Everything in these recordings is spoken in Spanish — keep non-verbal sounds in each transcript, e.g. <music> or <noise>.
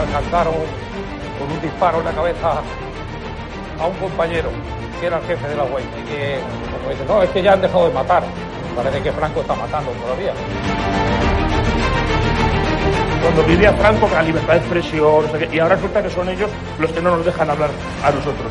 Alcanzaron con un disparo en la cabeza a un compañero que era el jefe de la UEI y que como dice, no, es que ya han dejado de matar. Parece que Franco está matando todavía. Cuando vivía Franco con la libertad de expresión, y ahora resulta que son ellos los que no nos dejan hablar a nosotros.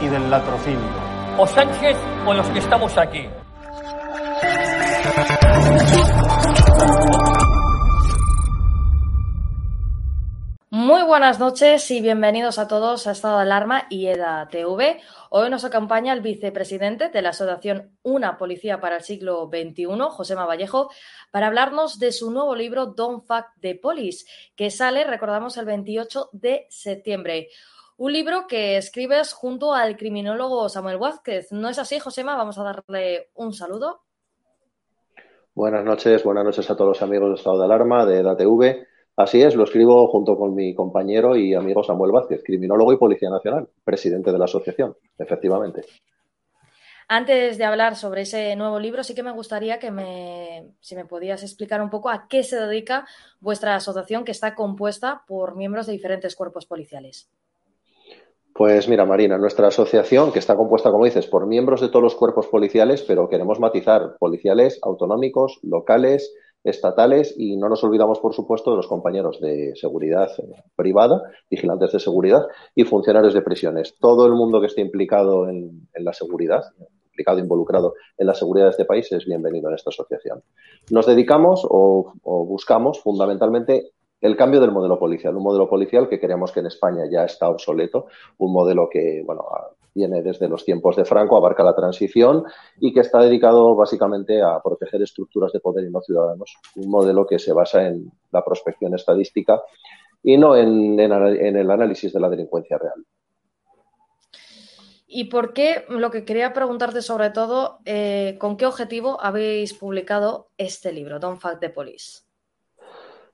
y del latrocinio. O Sánchez o los que estamos aquí. Muy buenas noches y bienvenidos a todos a Estado de Alarma y EDA TV. Hoy nos acompaña el vicepresidente de la Asociación Una Policía para el Siglo XXI, Josema Vallejo, para hablarnos de su nuevo libro Don't Fuck the Police, que sale, recordamos, el 28 de septiembre. Un libro que escribes junto al criminólogo Samuel Vázquez. ¿No es así, Josema? Vamos a darle un saludo. Buenas noches, buenas noches a todos los amigos de Estado de Alarma, de EDATV. Así es, lo escribo junto con mi compañero y amigo Samuel Vázquez, criminólogo y policía nacional, presidente de la asociación, efectivamente. Antes de hablar sobre ese nuevo libro, sí que me gustaría que me, si me podías explicar un poco a qué se dedica vuestra asociación, que está compuesta por miembros de diferentes cuerpos policiales. Pues mira, Marina, nuestra asociación, que está compuesta, como dices, por miembros de todos los cuerpos policiales, pero queremos matizar policiales autonómicos, locales, estatales y no nos olvidamos, por supuesto, de los compañeros de seguridad privada, vigilantes de seguridad y funcionarios de prisiones. Todo el mundo que esté implicado en, la seguridad, implicado, involucrado en la seguridad de este país, es bienvenido en esta asociación. Nos dedicamos o buscamos fundamentalmente el cambio del modelo policial, un modelo policial que creemos que en España ya está obsoleto, un modelo que, bueno, viene desde los tiempos de Franco, abarca la transición y que está dedicado básicamente a proteger estructuras de poder y no ciudadanos. Un modelo que se basa en la prospección estadística y no en, el análisis de la delincuencia real. ¿Y por qué? Lo que quería preguntarte sobre todo, eh, ¿con qué objetivo habéis publicado este libro, Don't Fuck the Police?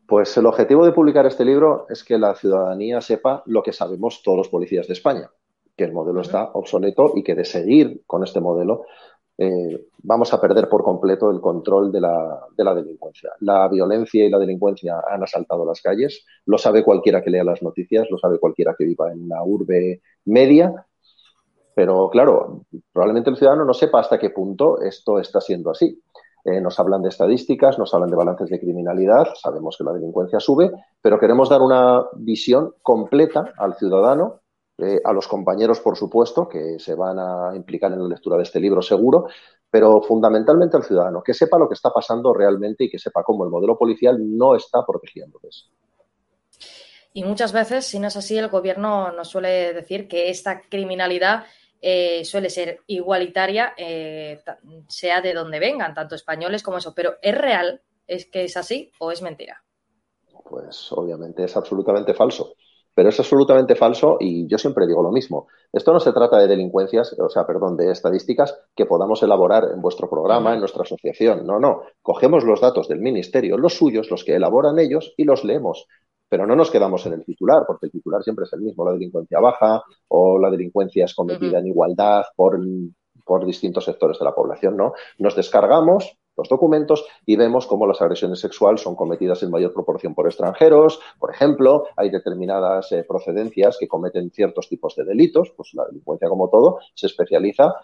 Pues el objetivo de publicar este libro es que la ciudadanía sepa lo que sabemos todos los policías de España, que el modelo está obsoleto y que de seguir con este modelo eh, vamos a perder por completo el control de la, de la, delincuencia. La violencia y la delincuencia han asaltado las calles, lo sabe cualquiera que lea las noticias, lo sabe cualquiera que viva en la urbe media, pero claro, probablemente el ciudadano no sepa hasta qué punto esto está siendo así. Eh, nos hablan de estadísticas, nos hablan de balances de criminalidad, sabemos que la delincuencia sube, pero queremos dar una visión completa al ciudadano, eh, a los compañeros, por supuesto, que se van a implicar en la lectura de este libro seguro, pero fundamentalmente al ciudadano, que sepa lo que está pasando realmente y que sepa cómo el modelo policial no está protegiéndoles. Y muchas veces, si no es así, el gobierno nos suele decir que esta criminalidad eh, suele ser igualitaria, eh, sea de donde vengan, tanto españoles como eso. Pero ¿es real? ¿Es que es así o es mentira? Pues obviamente es absolutamente falso. Pero es absolutamente falso y yo siempre digo lo mismo. Esto no se trata de delincuencias, o sea, perdón, de estadísticas que podamos elaborar en vuestro programa, en nuestra asociación. No, no. Cogemos los datos del ministerio, los suyos, los que elaboran ellos, y los leemos. Pero no nos quedamos en el titular, porque el titular siempre es el mismo, la delincuencia baja o la delincuencia es cometida uh -huh. en igualdad por, por distintos sectores de la población, ¿no? Nos descargamos los documentos y vemos cómo las agresiones sexuales son cometidas en mayor proporción por extranjeros. Por ejemplo, hay determinadas eh, procedencias que cometen ciertos tipos de delitos, pues la delincuencia como todo se especializa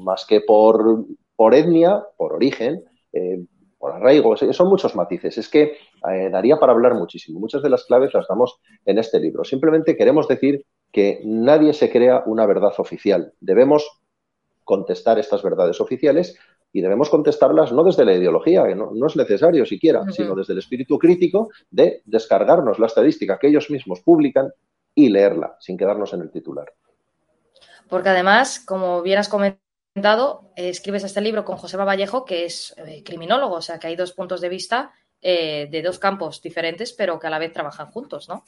más que por, por etnia, por origen, eh, por arraigo, son muchos matices. Es que eh, daría para hablar muchísimo. Muchas de las claves las damos en este libro. Simplemente queremos decir que nadie se crea una verdad oficial. Debemos contestar estas verdades oficiales y debemos contestarlas no desde la ideología, que no, es necesario siquiera, sino desde el espíritu crítico de descargarnos la estadística que ellos mismos publican y leerla sin quedarnos en el titular. Porque además, como bien has comentado, escribes este libro con José Vallejo, que es eh, criminólogo, o sea que hay dos puntos de vista eh, de dos campos diferentes, pero que a la vez trabajan juntos, ¿no?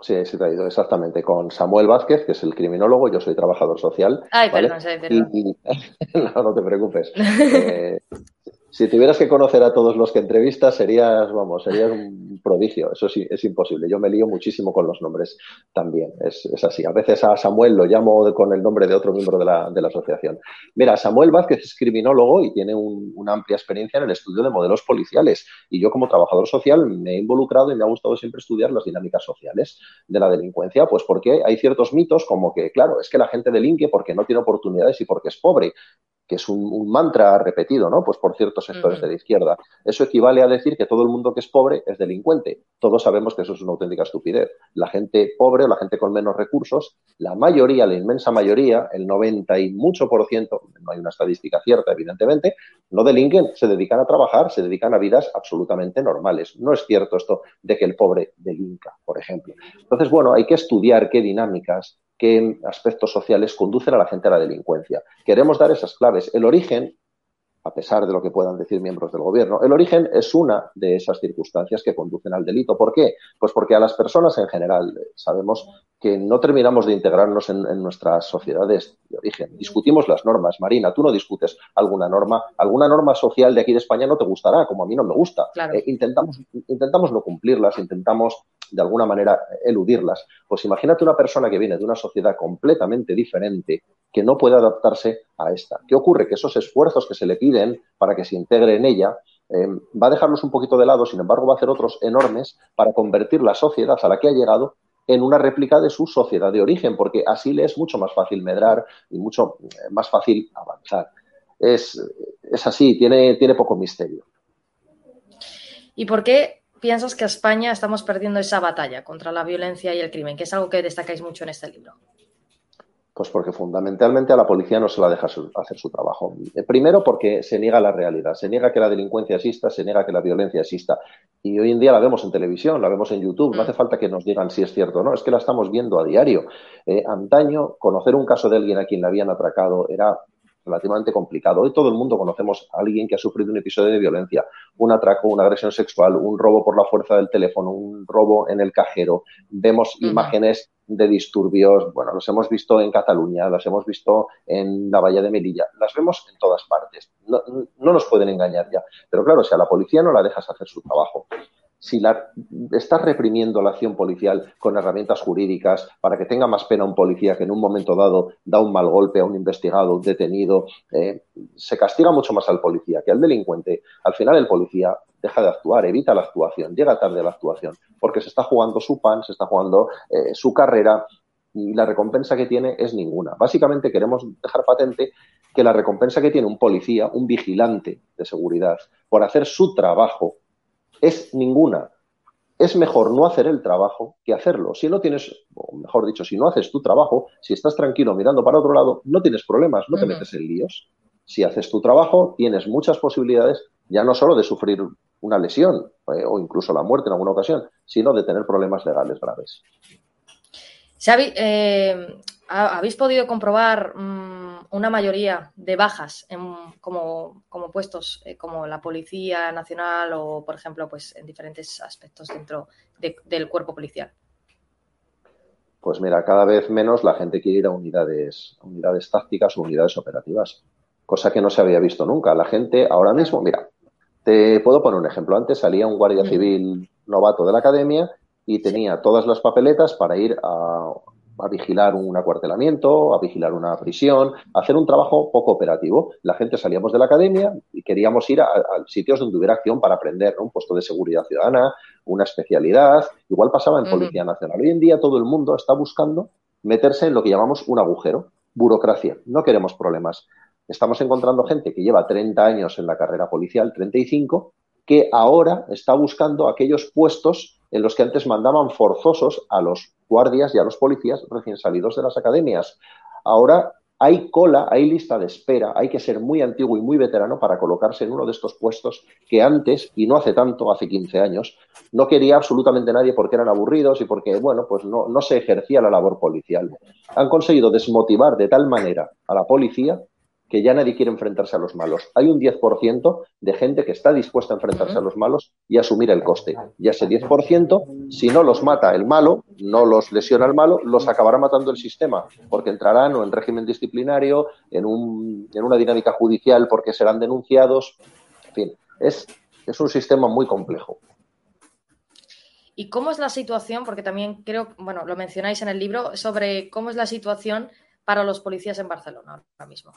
Sí, sí, te ha ido exactamente con Samuel Vázquez, que es el criminólogo, yo soy trabajador social. Ay, perdón, perdón. <laughs> no, no te preocupes. eh, <laughs> si tuvieras que conocer a todos los que entrevistas, serías, vamos, serías un prodigio. Eso sí, es imposible. Yo me lío muchísimo con los nombres también. Es, así. A veces a Samuel lo llamo con el nombre de otro miembro de la, asociación. Mira, Samuel Vázquez es criminólogo y tiene una amplia experiencia en el estudio de modelos policiales. Y yo, como trabajador social, me he involucrado y me ha gustado siempre estudiar las dinámicas sociales de la delincuencia, pues porque hay ciertos mitos como que, claro, es que la gente delinque porque no tiene oportunidades y porque es pobre que es un, mantra repetido, ¿no? Pues por ciertos sectores de la izquierda. Eso equivale a decir que todo el mundo que es pobre es delincuente. Todos sabemos que eso es una auténtica estupidez. La gente pobre o la gente con menos recursos, la mayoría, la inmensa mayoría, el 90 y mucho por ciento, no hay una estadística cierta, evidentemente, no delinquen, se dedican a trabajar, se dedican a vidas absolutamente normales. No es cierto esto de que el pobre delinca, por ejemplo. Entonces, bueno, hay que estudiar qué dinámicas qué aspectos sociales conducen a la gente a la delincuencia. Queremos dar esas claves. El origen a pesar de lo que puedan decir miembros del gobierno. El origen es una de esas circunstancias que conducen al delito. ¿Por qué? Pues porque a las personas en general eh, sabemos que no terminamos de integrarnos en, nuestras sociedades de origen. Discutimos las normas. Marina, tú no discutes alguna norma. Alguna norma social de aquí de España no te gustará, como a mí no me gusta. Eh, intentamos, intentamos no cumplirlas, intentamos de alguna manera eludirlas. Pues imagínate una persona que viene de una sociedad completamente diferente que no puede adaptarse a esta. ¿Qué ocurre? Que esos esfuerzos que se le piden para que se integre en ella eh, va a dejarlos un poquito de lado, sin embargo va a hacer otros enormes para convertir la sociedad a la que ha llegado en una réplica de su sociedad de origen, porque así le es mucho más fácil medrar y mucho eh, más fácil avanzar. Es, es así, tiene, tiene poco misterio. ¿Y por qué piensas que España estamos perdiendo esa batalla contra la violencia y el crimen, que es algo que destacáis mucho en este libro? Pues porque fundamentalmente a la policía no se la deja hacer su trabajo. Eh, primero porque se niega la realidad, se niega que la delincuencia exista, se niega que la violencia exista. Y hoy en día la vemos en televisión, la vemos en YouTube, no mm. hace falta que nos digan si es cierto o no, es que la estamos viendo a diario. Eh, antaño, conocer un caso de alguien a quien le habían atracado era relativamente complicado. Hoy todo el mundo conocemos a alguien que ha sufrido un episodio de violencia, un atraco, una agresión sexual, un robo por la fuerza del teléfono, un robo en el cajero. Vemos imágenes de disturbios, bueno, los hemos visto en Cataluña, las hemos visto en la Bahía de Melilla, las vemos en todas partes. No, no nos pueden engañar ya. Pero claro, si a la policía no la dejas hacer su trabajo, si la, estás reprimiendo la acción policial con herramientas jurídicas para que tenga más pena un policía que en un momento dado da un mal golpe a un investigado, un detenido, eh, se castiga mucho más al policía que al delincuente. Al final el policía deja de actuar, evita la actuación, llega tarde a la actuación, porque se está jugando su pan, se está jugando eh, su carrera y la recompensa que tiene es ninguna. Básicamente queremos dejar patente que la recompensa que tiene un policía, un vigilante de seguridad, por hacer su trabajo, es ninguna. Es mejor no hacer el trabajo que hacerlo. Si no tienes, o mejor dicho, si no haces tu trabajo, si estás tranquilo mirando para otro lado, no tienes problemas, no te metes en líos. Si haces tu trabajo, tienes muchas posibilidades ya no solo de sufrir una lesión eh, o incluso la muerte en alguna ocasión, sino de tener problemas legales graves. Xavi, eh, ¿habéis podido comprobar mm, una mayoría de bajas en, como, puestos eh, como la Policía Nacional o, por ejemplo, pues en diferentes aspectos dentro del cuerpo policial? Pues mira, cada vez menos la gente quiere ir a unidades, unidades tácticas o unidades operativas, cosa que no se había visto nunca. La gente ahora mismo, mira, te puedo poner un ejemplo. Antes salía un guardia civil novato de la academia y tenía todas las papeletas para ir a, vigilar un acuartelamiento, a vigilar una prisión, a hacer un trabajo poco operativo. La gente salíamos de la academia y queríamos ir a, sitios donde hubiera acción para aprender, un puesto de seguridad ciudadana, una especialidad. Igual pasaba en Policía Nacional. Hoy en día todo el mundo está buscando meterse en lo que llamamos un agujero, burocracia. No queremos problemas. Estamos encontrando gente que lleva 30 años en la carrera policial, 35, que ahora está buscando aquellos puestos en los que antes mandaban forzosos a los guardias y a los policías recién salidos de las academias. Ahora hay cola, hay lista de espera, hay que ser muy antiguo y muy veterano para colocarse en uno de estos puestos que antes, y no hace tanto, hace 15 años, no quería absolutamente nadie porque eran aburridos y porque, bueno, pues no, no se ejercía la labor policial. Han conseguido desmotivar de tal manera a la policía que ya nadie quiere enfrentarse a los malos. Hay un 10% de gente que está dispuesta a enfrentarse a los malos y asumir el coste. Y ese 10%, si no los mata el malo, no los lesiona el malo, los acabará matando el sistema, porque entrarán o en régimen disciplinario, en, un, en una dinámica judicial porque serán denunciados. En fin, es, es un sistema muy complejo. ¿Y cómo es la situación? Porque también creo, bueno, lo mencionáis en el libro, sobre cómo es la situación para los policías en Barcelona ahora mismo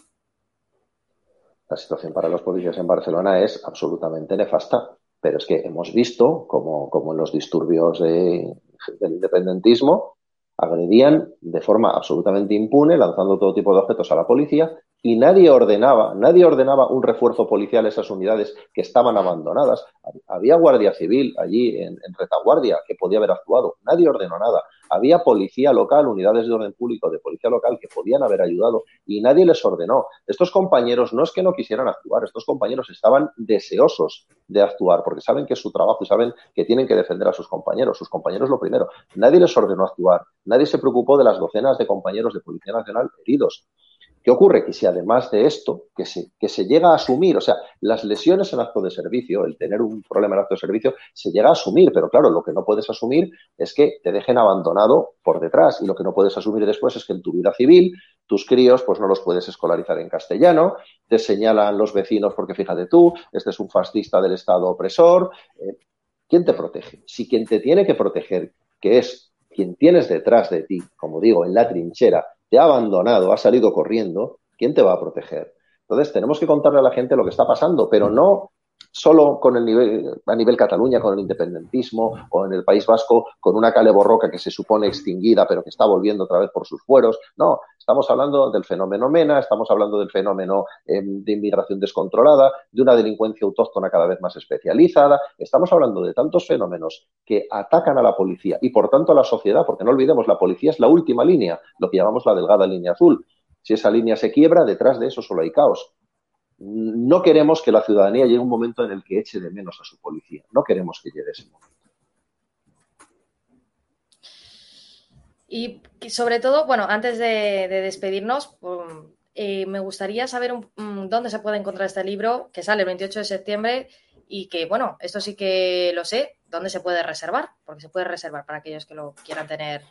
la situación para los policías en Barcelona es absolutamente nefasta. Pero es que hemos visto como, como en los disturbios de, del independentismo agredían de forma absolutamente impune, lanzando todo tipo de objetos a la policía, y nadie ordenaba, nadie ordenaba un refuerzo policial a esas unidades que estaban abandonadas. Había guardia civil allí en, en retaguardia que podía haber actuado, nadie ordenó nada. Había policía local, unidades de orden público de policía local que podían haber ayudado y nadie les ordenó. Estos compañeros no es que no quisieran actuar, estos compañeros estaban deseosos de actuar porque saben que es su trabajo y saben que tienen que defender a sus compañeros. Sus compañeros lo primero. Nadie les ordenó actuar, nadie se preocupó de las docenas de compañeros de Policía Nacional heridos. ¿Qué ocurre? Que si además de esto, que se, que se llega a asumir, o sea, las lesiones en acto de servicio, el tener un problema en acto de servicio, se llega a asumir, pero claro, lo que no puedes asumir es que te dejen abandonado por detrás y lo que no puedes asumir después es que en tu vida civil tus críos pues no los puedes escolarizar en castellano, te señalan los vecinos porque fíjate tú, este es un fascista del Estado opresor. Eh, ¿Quién te protege? Si quien te tiene que proteger, que es quien tienes detrás de ti, como digo, en la trinchera, ha abandonado, ha salido corriendo, ¿quién te va a proteger? Entonces tenemos que contarle a la gente lo que está pasando, pero no solo con el nivel, a nivel Cataluña, con el independentismo, o en el País Vasco, con una cale borroca que se supone extinguida, pero que está volviendo otra vez por sus fueros. No, estamos hablando del fenómeno MENA, estamos hablando del fenómeno eh, de inmigración descontrolada, de una delincuencia autóctona cada vez más especializada. Estamos hablando de tantos fenómenos que atacan a la policía y, por tanto, a la sociedad, porque no olvidemos, la policía es la última línea, lo que llamamos la delgada línea azul. Si esa línea se quiebra, detrás de eso solo hay caos no queremos que la ciudadanía llegue a un momento en el que eche de menos a su policía. No queremos que llegue ese momento. Y sobre todo, bueno, antes de, despedirnos, um, eh, me gustaría saber dónde se puede encontrar este libro que sale el 28 de septiembre y que, bueno, esto sí que lo sé, dónde se puede reservar, porque se puede reservar para aquellos que lo quieran tener.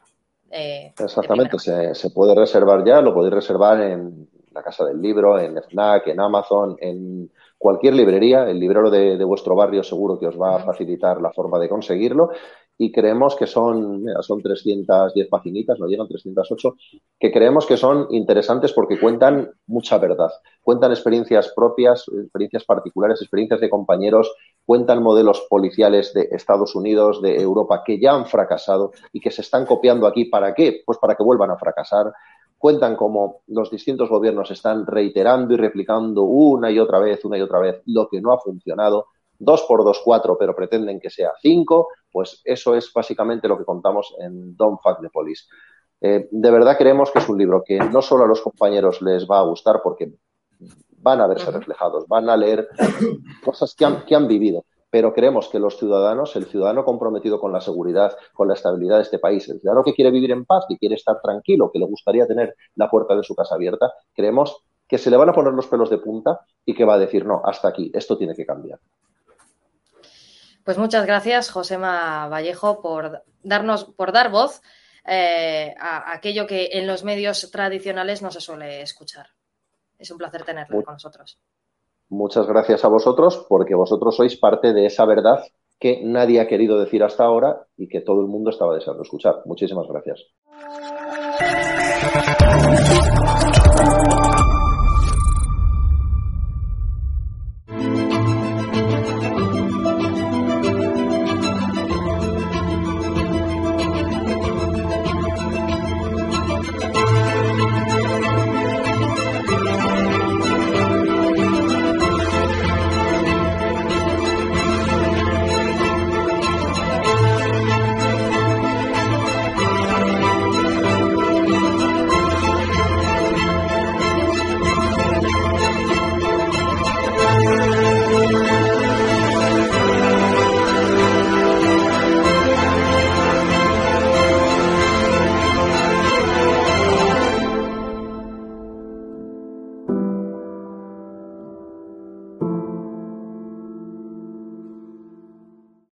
Eh, Exactamente, se, se, puede reservar ya, lo podéis reservar en la Casa del Libro, en FNAC, en Amazon, en cualquier librería. El librero de, vuestro barrio seguro que os va a facilitar la forma de conseguirlo. Y creemos que son, son 310 paginitas, no llegan 308, que creemos que son interesantes porque cuentan mucha verdad. Cuentan experiencias propias, experiencias particulares, experiencias de compañeros, cuentan modelos policiales de Estados Unidos, de Europa, que ya han fracasado y que se están copiando aquí. ¿Para qué? Pues para que vuelvan a fracasar cuentan cómo los distintos gobiernos están reiterando y replicando una y otra vez, una y otra vez, lo que no ha funcionado. Dos por dos, cuatro, pero pretenden que sea cinco, pues eso es básicamente lo que contamos en Don't Fuck the Police. Eh, de verdad creemos que es un libro que no solo a los compañeros les va a gustar porque van a verse reflejados, van a leer cosas que han, que han vivido, pero creemos que los ciudadanos, el ciudadano comprometido con la seguridad, con la estabilidad de este país, el ciudadano que quiere vivir en paz, que quiere estar tranquilo, que le gustaría tener la puerta de su casa abierta, creemos que se le van a poner los pelos de punta y que va a decir, no, hasta aquí, esto tiene que cambiar. Pues muchas gracias, Josema Vallejo, por darnos, por dar voz eh, a aquello que en los medios tradicionales no se suele escuchar. Es un placer tenerlo con nosotros. Muchas gracias a vosotros porque vosotros sois parte de esa verdad que nadie ha querido decir hasta ahora y que todo el mundo estaba deseando escuchar. Muchísimas gracias.